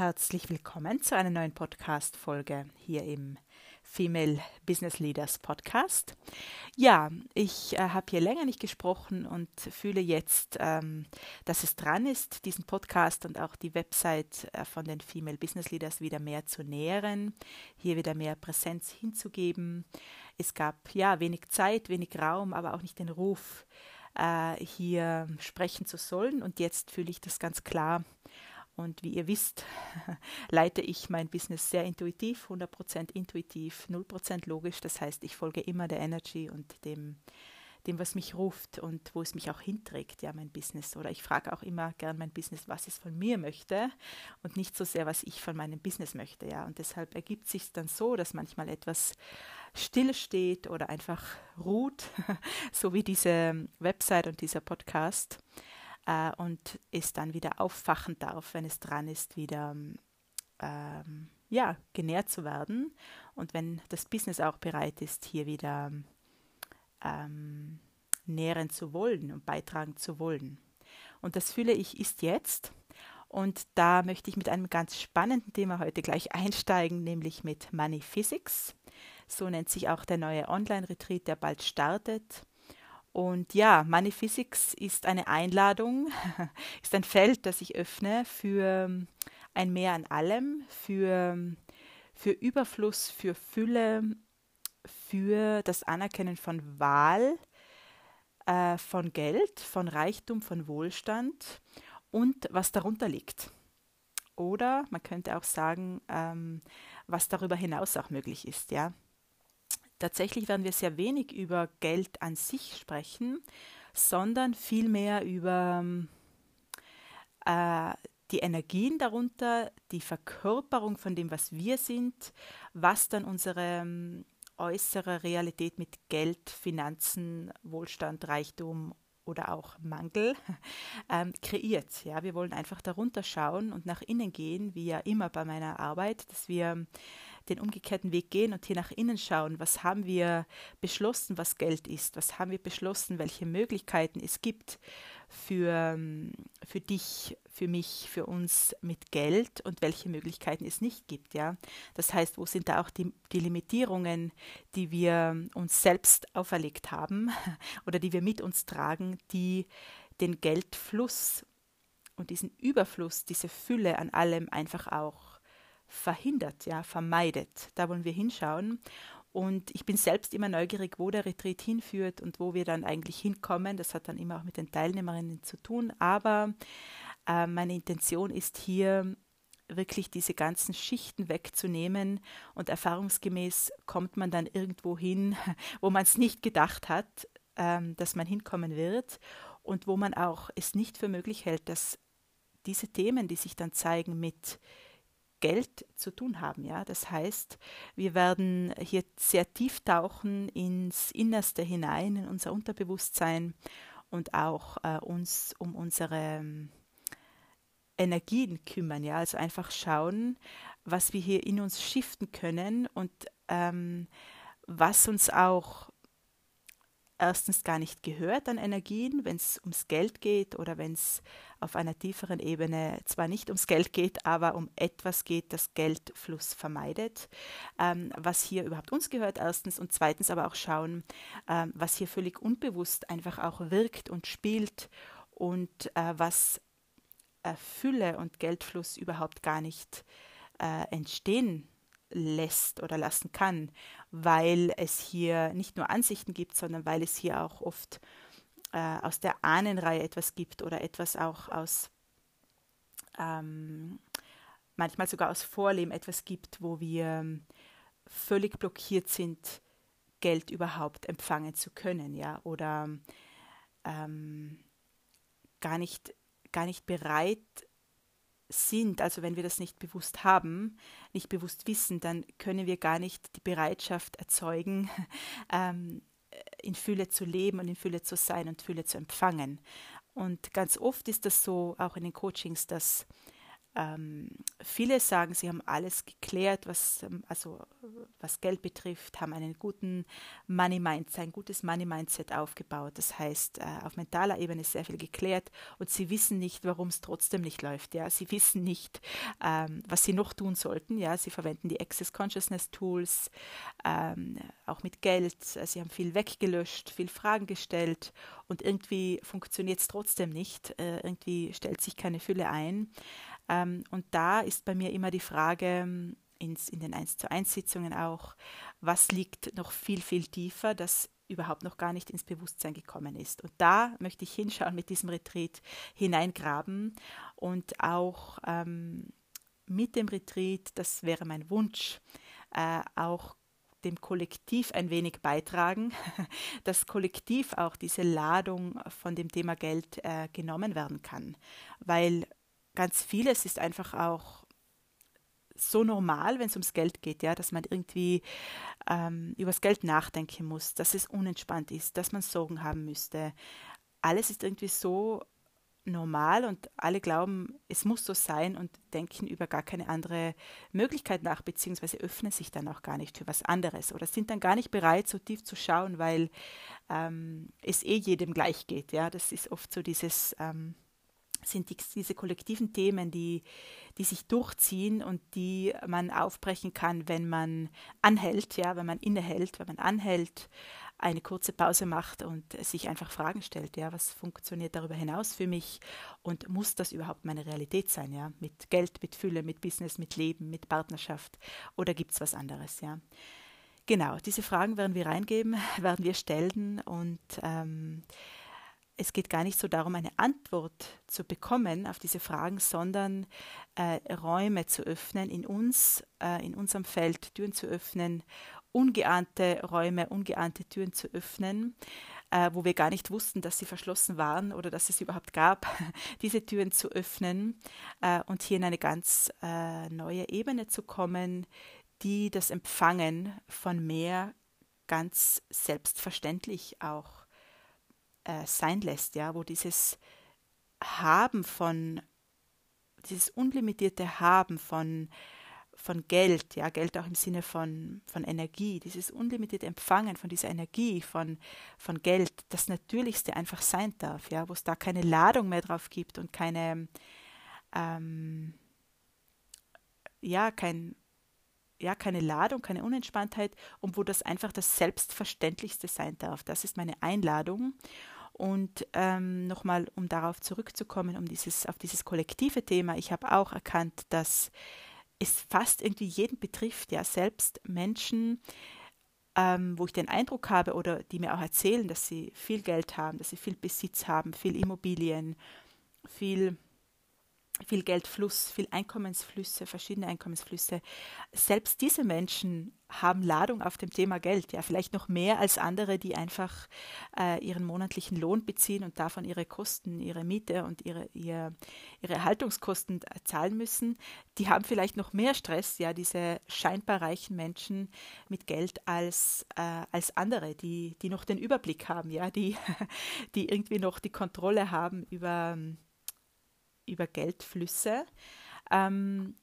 Herzlich willkommen zu einer neuen Podcast-Folge hier im Female Business Leaders Podcast. Ja, ich äh, habe hier länger nicht gesprochen und fühle jetzt, ähm, dass es dran ist, diesen Podcast und auch die Website äh, von den Female Business Leaders wieder mehr zu nähren, hier wieder mehr Präsenz hinzugeben. Es gab ja wenig Zeit, wenig Raum, aber auch nicht den Ruf, äh, hier sprechen zu sollen. Und jetzt fühle ich das ganz klar und wie ihr wisst, leite ich mein Business sehr intuitiv, 100% intuitiv, 0% logisch. Das heißt, ich folge immer der Energy und dem, dem, was mich ruft und wo es mich auch hinträgt, ja, mein Business. Oder ich frage auch immer gern mein Business, was es von mir möchte und nicht so sehr, was ich von meinem Business möchte, ja. Und deshalb ergibt sich dann so, dass manchmal etwas still steht oder einfach ruht, so wie diese Website und dieser Podcast äh, und es dann wieder auffachen darf, wenn es dran ist, wieder ähm, ja, genährt zu werden und wenn das Business auch bereit ist, hier wieder ähm, nähren zu wollen und beitragen zu wollen. Und das fühle ich ist jetzt. Und da möchte ich mit einem ganz spannenden Thema heute gleich einsteigen, nämlich mit Money Physics. So nennt sich auch der neue Online-Retreat, der bald startet. Und ja, Money Physics ist eine Einladung, ist ein Feld, das ich öffne für ähm, ein Mehr an allem, für, für Überfluss, für Fülle, für das Anerkennen von Wahl, äh, von Geld, von Reichtum, von Wohlstand und was darunter liegt. Oder man könnte auch sagen, ähm, was darüber hinaus auch möglich ist, ja. Tatsächlich werden wir sehr wenig über Geld an sich sprechen, sondern vielmehr über äh, die Energien darunter, die Verkörperung von dem, was wir sind, was dann unsere ähm, äußere Realität mit Geld, Finanzen, Wohlstand, Reichtum oder auch Mangel ähm, kreiert. Ja, wir wollen einfach darunter schauen und nach innen gehen, wie ja immer bei meiner Arbeit, dass wir den umgekehrten Weg gehen und hier nach innen schauen, was haben wir beschlossen, was Geld ist, was haben wir beschlossen, welche Möglichkeiten es gibt für, für dich, für mich, für uns mit Geld und welche Möglichkeiten es nicht gibt. Ja? Das heißt, wo sind da auch die, die Limitierungen, die wir uns selbst auferlegt haben oder die wir mit uns tragen, die den Geldfluss und diesen Überfluss, diese Fülle an allem einfach auch verhindert, ja, vermeidet. Da wollen wir hinschauen. Und ich bin selbst immer neugierig, wo der Retreat hinführt und wo wir dann eigentlich hinkommen. Das hat dann immer auch mit den Teilnehmerinnen zu tun. Aber äh, meine Intention ist hier wirklich diese ganzen Schichten wegzunehmen und erfahrungsgemäß kommt man dann irgendwo hin, wo man es nicht gedacht hat, ähm, dass man hinkommen wird und wo man auch es nicht für möglich hält, dass diese Themen, die sich dann zeigen mit Geld zu tun haben. Ja? Das heißt, wir werden hier sehr tief tauchen ins Innerste hinein, in unser Unterbewusstsein und auch äh, uns um unsere ähm, Energien kümmern. Ja? Also einfach schauen, was wir hier in uns shiften können und ähm, was uns auch erstens gar nicht gehört an Energien, wenn es ums Geld geht oder wenn es auf einer tieferen Ebene zwar nicht ums Geld geht, aber um etwas geht, das Geldfluss vermeidet, ähm, was hier überhaupt uns gehört erstens und zweitens aber auch schauen, ähm, was hier völlig unbewusst einfach auch wirkt und spielt und äh, was äh, Fülle und Geldfluss überhaupt gar nicht äh, entstehen lässt oder lassen kann, weil es hier nicht nur Ansichten gibt, sondern weil es hier auch oft äh, aus der Ahnenreihe etwas gibt oder etwas auch aus ähm, manchmal sogar aus Vorleben etwas gibt, wo wir ähm, völlig blockiert sind, Geld überhaupt empfangen zu können, ja, oder ähm, gar nicht, gar nicht bereit sind, also wenn wir das nicht bewusst haben, nicht bewusst wissen, dann können wir gar nicht die Bereitschaft erzeugen, ähm, in Fülle zu leben und in Fülle zu sein und Fülle zu empfangen. Und ganz oft ist das so, auch in den Coachings, dass ähm, viele sagen, sie haben alles geklärt, was, ähm, also, was Geld betrifft, haben einen guten Money Mindset, ein gutes Money Mindset aufgebaut. Das heißt, äh, auf mentaler Ebene ist sehr viel geklärt und sie wissen nicht, warum es trotzdem nicht läuft. Ja? Sie wissen nicht, ähm, was sie noch tun sollten. Ja? Sie verwenden die Access Consciousness Tools, ähm, auch mit Geld. Sie haben viel weggelöscht, viel Fragen gestellt und irgendwie funktioniert es trotzdem nicht. Äh, irgendwie stellt sich keine Fülle ein. Ähm, und da ist bei mir immer die Frage, ähm, ins, in den 1 zu 1 Sitzungen auch, was liegt noch viel, viel tiefer, das überhaupt noch gar nicht ins Bewusstsein gekommen ist. Und da möchte ich hinschauen mit diesem Retreat, hineingraben und auch ähm, mit dem Retreat, das wäre mein Wunsch, äh, auch dem Kollektiv ein wenig beitragen, dass kollektiv auch diese Ladung von dem Thema Geld äh, genommen werden kann. Weil ganz vieles ist einfach auch so normal, wenn es ums Geld geht, ja, dass man irgendwie ähm, über das Geld nachdenken muss, dass es unentspannt ist, dass man Sorgen haben müsste. Alles ist irgendwie so normal und alle glauben, es muss so sein und denken über gar keine andere Möglichkeit nach, beziehungsweise öffnen sich dann auch gar nicht für was anderes oder sind dann gar nicht bereit, so tief zu schauen, weil ähm, es eh jedem gleich geht. Ja, das ist oft so dieses ähm, sind die, diese kollektiven Themen, die, die sich durchziehen und die man aufbrechen kann, wenn man anhält, ja, wenn man innehält, wenn man anhält, eine kurze Pause macht und sich einfach Fragen stellt, ja, was funktioniert darüber hinaus für mich und muss das überhaupt meine Realität sein, ja, mit Geld, mit Fülle, mit Business, mit Leben, mit Partnerschaft oder gibt es was anderes, ja. Genau, diese Fragen werden wir reingeben, werden wir stellen und ähm, es geht gar nicht so darum, eine Antwort zu bekommen auf diese Fragen, sondern äh, Räume zu öffnen in uns, äh, in unserem Feld, Türen zu öffnen, ungeahnte Räume, ungeahnte Türen zu öffnen, äh, wo wir gar nicht wussten, dass sie verschlossen waren oder dass es überhaupt gab, diese Türen zu öffnen äh, und hier in eine ganz äh, neue Ebene zu kommen, die das Empfangen von mehr ganz selbstverständlich auch äh, sein lässt, ja, wo dieses Haben von, dieses unlimitierte Haben von, von Geld, ja, Geld auch im Sinne von, von Energie, dieses unlimitierte Empfangen von dieser Energie, von, von Geld, das Natürlichste einfach sein darf, ja, wo es da keine Ladung mehr drauf gibt und keine, ähm, ja, kein, ja, keine Ladung, keine Unentspanntheit und wo das einfach das Selbstverständlichste sein darf. Das ist meine Einladung. Und ähm, nochmal, um darauf zurückzukommen, um dieses, auf dieses kollektive Thema, ich habe auch erkannt, dass es fast irgendwie jeden betrifft, ja, selbst Menschen, ähm, wo ich den Eindruck habe oder die mir auch erzählen, dass sie viel Geld haben, dass sie viel Besitz haben, viel Immobilien, viel viel Geldfluss, viel Einkommensflüsse, verschiedene Einkommensflüsse. Selbst diese Menschen haben Ladung auf dem Thema Geld, ja, vielleicht noch mehr als andere, die einfach äh, ihren monatlichen Lohn beziehen und davon ihre Kosten, ihre Miete und ihre, ihr, ihre Erhaltungskosten zahlen müssen. Die haben vielleicht noch mehr Stress, ja, diese scheinbar reichen Menschen mit Geld als, äh, als andere, die, die noch den Überblick haben, ja, die, die irgendwie noch die Kontrolle haben über über Geldflüsse. Ähm,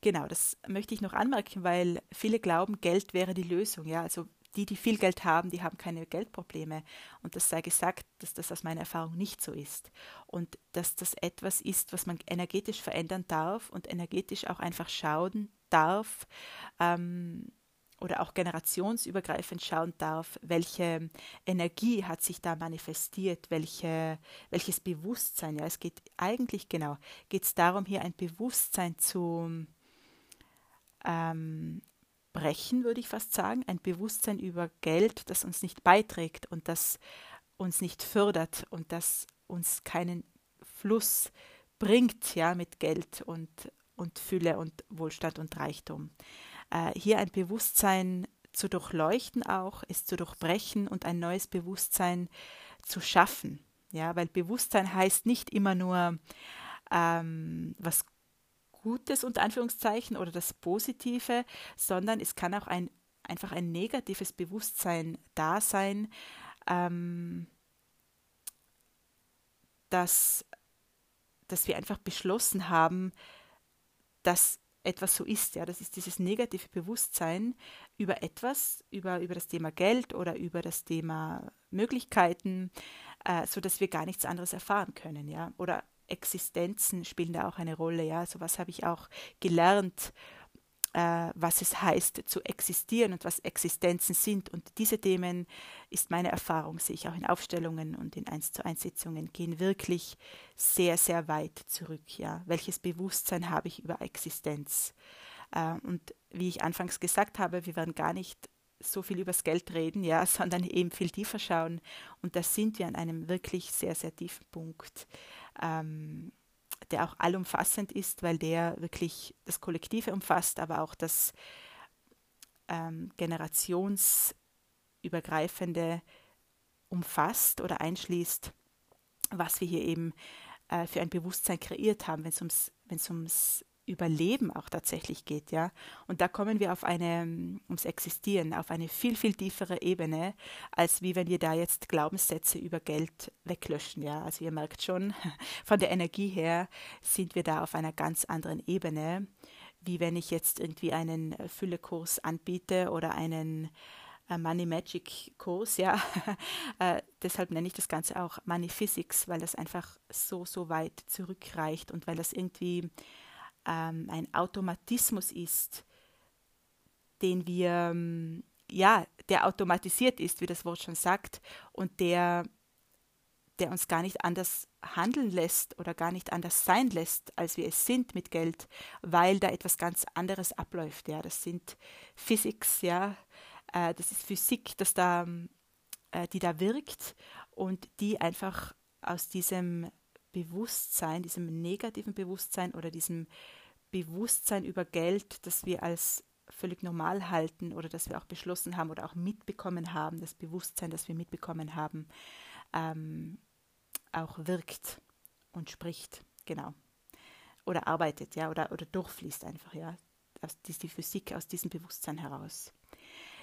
genau, das möchte ich noch anmerken, weil viele glauben, Geld wäre die Lösung. Ja, also die, die viel Geld haben, die haben keine Geldprobleme. Und das sei gesagt, dass das aus meiner Erfahrung nicht so ist. Und dass das etwas ist, was man energetisch verändern darf und energetisch auch einfach schauen darf, ähm, oder auch generationsübergreifend schauen darf, welche Energie hat sich da manifestiert, welche, welches Bewusstsein. Ja, es geht eigentlich genau, geht es darum, hier ein Bewusstsein zu ähm, brechen, würde ich fast sagen, ein Bewusstsein über Geld, das uns nicht beiträgt und das uns nicht fördert und das uns keinen Fluss bringt, ja, mit Geld und, und Fülle und Wohlstand und Reichtum äh, hier ein Bewusstsein zu durchleuchten auch, es zu durchbrechen und ein neues Bewusstsein zu schaffen. Ja, weil Bewusstsein heißt nicht immer nur ähm, was Gutes unter Anführungszeichen oder das Positive, sondern es kann auch ein einfach ein negatives Bewusstsein da sein, ähm, dass, dass wir einfach beschlossen haben, dass etwas so ist. Ja, das ist dieses negative Bewusstsein über etwas, über, über das Thema Geld oder über das Thema Möglichkeiten, äh, so wir gar nichts anderes erfahren können. Ja, oder Existenzen spielen da auch eine Rolle. Ja, so was habe ich auch gelernt äh, was es heißt zu existieren und was Existenzen sind. Und diese Themen ist meine Erfahrung, sehe ich auch in Aufstellungen und in 1 zu 1 Sitzungen, gehen wirklich sehr, sehr weit zurück. Ja. Welches Bewusstsein habe ich über Existenz? Äh, und wie ich anfangs gesagt habe, wir werden gar nicht so viel übers Geld reden, ja, sondern eben viel tiefer schauen. Und da sind wir an einem wirklich sehr, sehr tiefen Punkt. Ähm, der auch allumfassend ist, weil der wirklich das Kollektive umfasst, aber auch das ähm, generationsübergreifende umfasst oder einschließt, was wir hier eben äh, für ein Bewusstsein kreiert haben, wenn es ums, ums Überleben auch tatsächlich geht, ja. Und da kommen wir auf eine, ums Existieren, auf eine viel, viel tiefere Ebene, als wie wenn wir da jetzt Glaubenssätze über Geld weglöschen, ja. Also ihr merkt schon, von der Energie her sind wir da auf einer ganz anderen Ebene, wie wenn ich jetzt irgendwie einen Füllekurs anbiete oder einen äh, Money Magic Kurs, ja. äh, deshalb nenne ich das Ganze auch Money Physics, weil das einfach so, so weit zurückreicht und weil das irgendwie ähm, ein Automatismus ist, den wir, ähm, ja, der automatisiert ist, wie das Wort schon sagt, und der, der uns gar nicht anders handeln lässt oder gar nicht anders sein lässt, als wir es sind mit Geld, weil da etwas ganz anderes abläuft. Ja, das sind Physics, ja, äh, das ist Physik, das da, äh, die da wirkt und die einfach aus diesem Bewusstsein, diesem negativen Bewusstsein oder diesem Bewusstsein über Geld, das wir als völlig normal halten oder das wir auch beschlossen haben oder auch mitbekommen haben, das Bewusstsein, das wir mitbekommen haben, ähm, auch wirkt und spricht, genau. Oder arbeitet, ja, oder, oder durchfließt einfach, ja. Aus, die Physik aus diesem Bewusstsein heraus.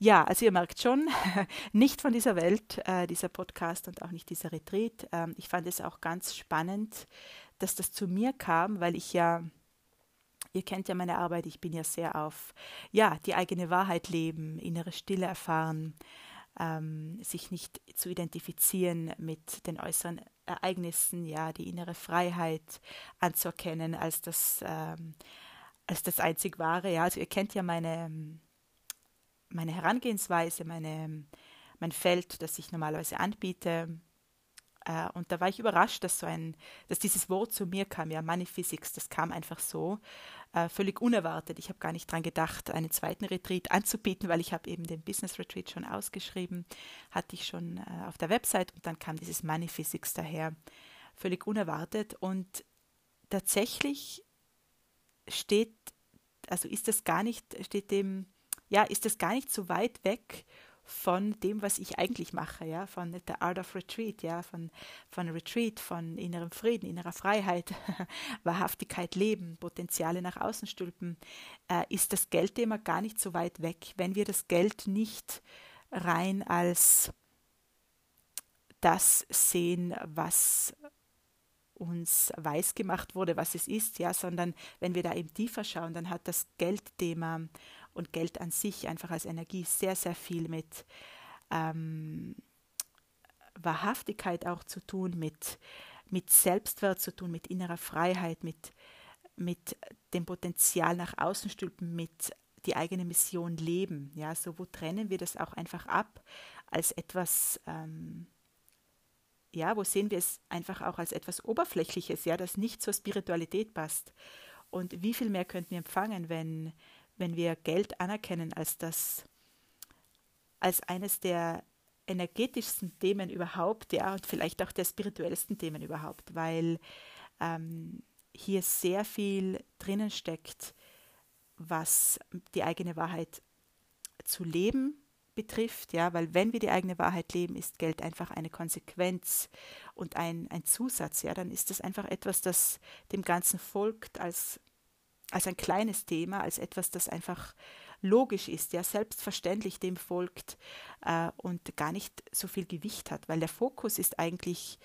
Ja, also ihr merkt schon, nicht von dieser Welt, äh, dieser Podcast und auch nicht dieser Retreat. Ähm, ich fand es auch ganz spannend, dass das zu mir kam, weil ich ja, ihr kennt ja meine Arbeit, ich bin ja sehr auf, ja, die eigene Wahrheit leben, innere Stille erfahren, ähm, sich nicht zu identifizieren mit den äußeren Ereignissen, ja, die innere Freiheit anzuerkennen als das, ähm, als das einzig Wahre. Ja, also ihr kennt ja meine meine Herangehensweise, meine, mein Feld, das ich normalerweise anbiete. Äh, und da war ich überrascht, dass so ein, dass dieses Wort zu mir kam, ja, Money Physics, das kam einfach so, äh, völlig unerwartet. Ich habe gar nicht daran gedacht, einen zweiten Retreat anzubieten, weil ich habe eben den Business Retreat schon ausgeschrieben, hatte ich schon äh, auf der Website und dann kam dieses Money Physics daher, völlig unerwartet. Und tatsächlich steht, also ist das gar nicht, steht dem ja, ist das gar nicht so weit weg von dem, was ich eigentlich mache, ja, von The Art of Retreat, ja, von, von Retreat, von innerem Frieden, innerer Freiheit, Wahrhaftigkeit leben, Potenziale nach außen stülpen, äh, ist das Geldthema gar nicht so weit weg, wenn wir das Geld nicht rein als das sehen, was uns weiß gemacht wurde, was es ist, ja, sondern wenn wir da eben tiefer schauen, dann hat das Geldthema und Geld an sich einfach als Energie sehr, sehr viel mit ähm, Wahrhaftigkeit auch zu tun, mit, mit Selbstwert zu tun, mit innerer Freiheit, mit, mit dem Potenzial nach außen stülpen, mit die eigene Mission leben. Ja, so wo trennen wir das auch einfach ab als etwas, ähm, ja, wo sehen wir es einfach auch als etwas Oberflächliches, ja, das nicht zur Spiritualität passt. Und wie viel mehr könnten wir empfangen, wenn, wenn wir Geld anerkennen als das, als eines der energetischsten Themen überhaupt, ja, und vielleicht auch der spirituellsten Themen überhaupt, weil ähm, hier sehr viel drinnen steckt, was die eigene Wahrheit zu leben betrifft, ja, weil wenn wir die eigene Wahrheit leben, ist Geld einfach eine Konsequenz und ein, ein Zusatz, ja, dann ist das einfach etwas, das dem Ganzen folgt als als ein kleines Thema, als etwas, das einfach logisch ist, ja selbstverständlich dem folgt äh, und gar nicht so viel Gewicht hat, weil der Fokus ist eigentlich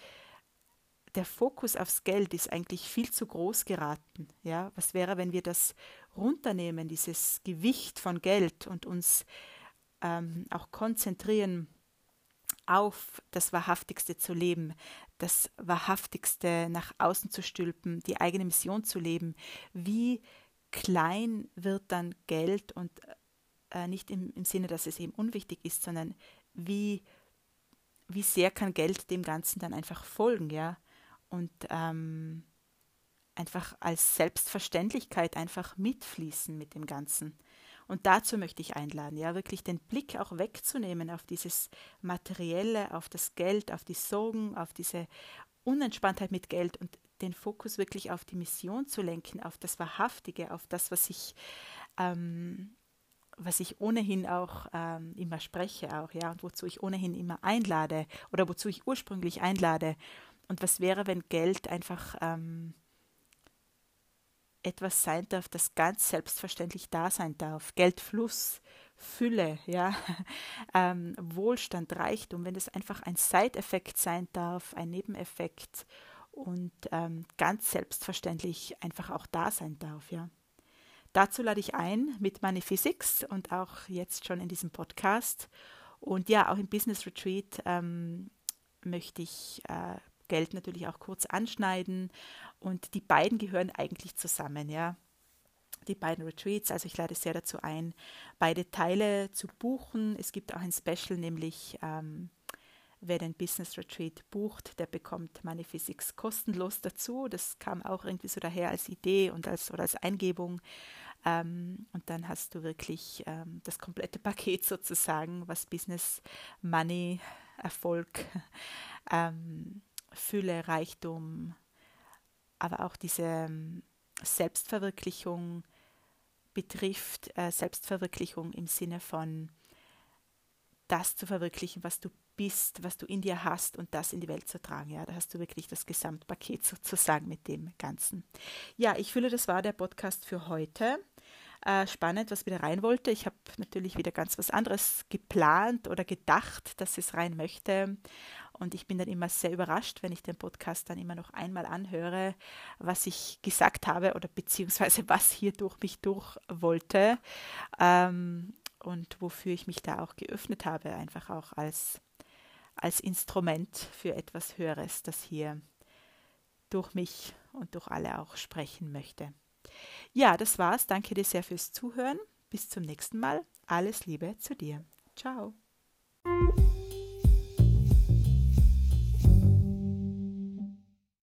der Fokus aufs Geld ist eigentlich viel zu groß geraten. Ja, was wäre, wenn wir das runternehmen, dieses Gewicht von Geld und uns ähm, auch konzentrieren auf das Wahrhaftigste zu leben, das Wahrhaftigste nach außen zu stülpen, die eigene Mission zu leben. Wie klein wird dann Geld und äh, nicht im, im Sinne, dass es eben unwichtig ist, sondern wie, wie sehr kann Geld dem Ganzen dann einfach folgen, ja? Und ähm, einfach als Selbstverständlichkeit einfach mitfließen mit dem Ganzen. Und dazu möchte ich einladen, ja, wirklich den Blick auch wegzunehmen auf dieses Materielle, auf das Geld, auf die Sorgen, auf diese Unentspanntheit mit Geld und den Fokus wirklich auf die Mission zu lenken, auf das Wahrhaftige, auf das, was ich, ähm, was ich ohnehin auch ähm, immer spreche, auch, ja, und wozu ich ohnehin immer einlade oder wozu ich ursprünglich einlade. Und was wäre, wenn Geld einfach ähm, etwas sein darf, das ganz selbstverständlich da sein darf. Geldfluss, Fülle, ja, ähm, Wohlstand, Reichtum, wenn es einfach ein Side-Effekt sein darf, ein Nebeneffekt und ähm, ganz selbstverständlich einfach auch da sein darf, ja. Dazu lade ich ein mit Physics und auch jetzt schon in diesem Podcast. Und ja, auch im Business Retreat ähm, möchte ich äh, Geld natürlich auch kurz anschneiden. Und die beiden gehören eigentlich zusammen, ja. Die beiden Retreats, also ich lade sehr dazu ein, beide Teile zu buchen. Es gibt auch ein Special, nämlich ähm, wer den Business Retreat bucht, der bekommt Money kostenlos dazu. Das kam auch irgendwie so daher als Idee und als oder als Eingebung. Ähm, und dann hast du wirklich ähm, das komplette Paket sozusagen, was Business, Money, Erfolg ähm, Fülle, Reichtum, aber auch diese ähm, Selbstverwirklichung betrifft, äh, Selbstverwirklichung im Sinne von das zu verwirklichen, was du bist, was du in dir hast und das in die Welt zu tragen. Ja, da hast du wirklich das Gesamtpaket sozusagen mit dem Ganzen. Ja, ich fühle, das war der Podcast für heute. Äh, spannend, was wieder rein wollte. Ich habe natürlich wieder ganz was anderes geplant oder gedacht, dass es rein möchte. Und ich bin dann immer sehr überrascht, wenn ich den Podcast dann immer noch einmal anhöre, was ich gesagt habe oder beziehungsweise was hier durch mich durch wollte ähm, und wofür ich mich da auch geöffnet habe, einfach auch als, als Instrument für etwas Höheres, das hier durch mich und durch alle auch sprechen möchte. Ja, das war's. Danke dir sehr fürs Zuhören. Bis zum nächsten Mal. Alles Liebe zu dir. Ciao.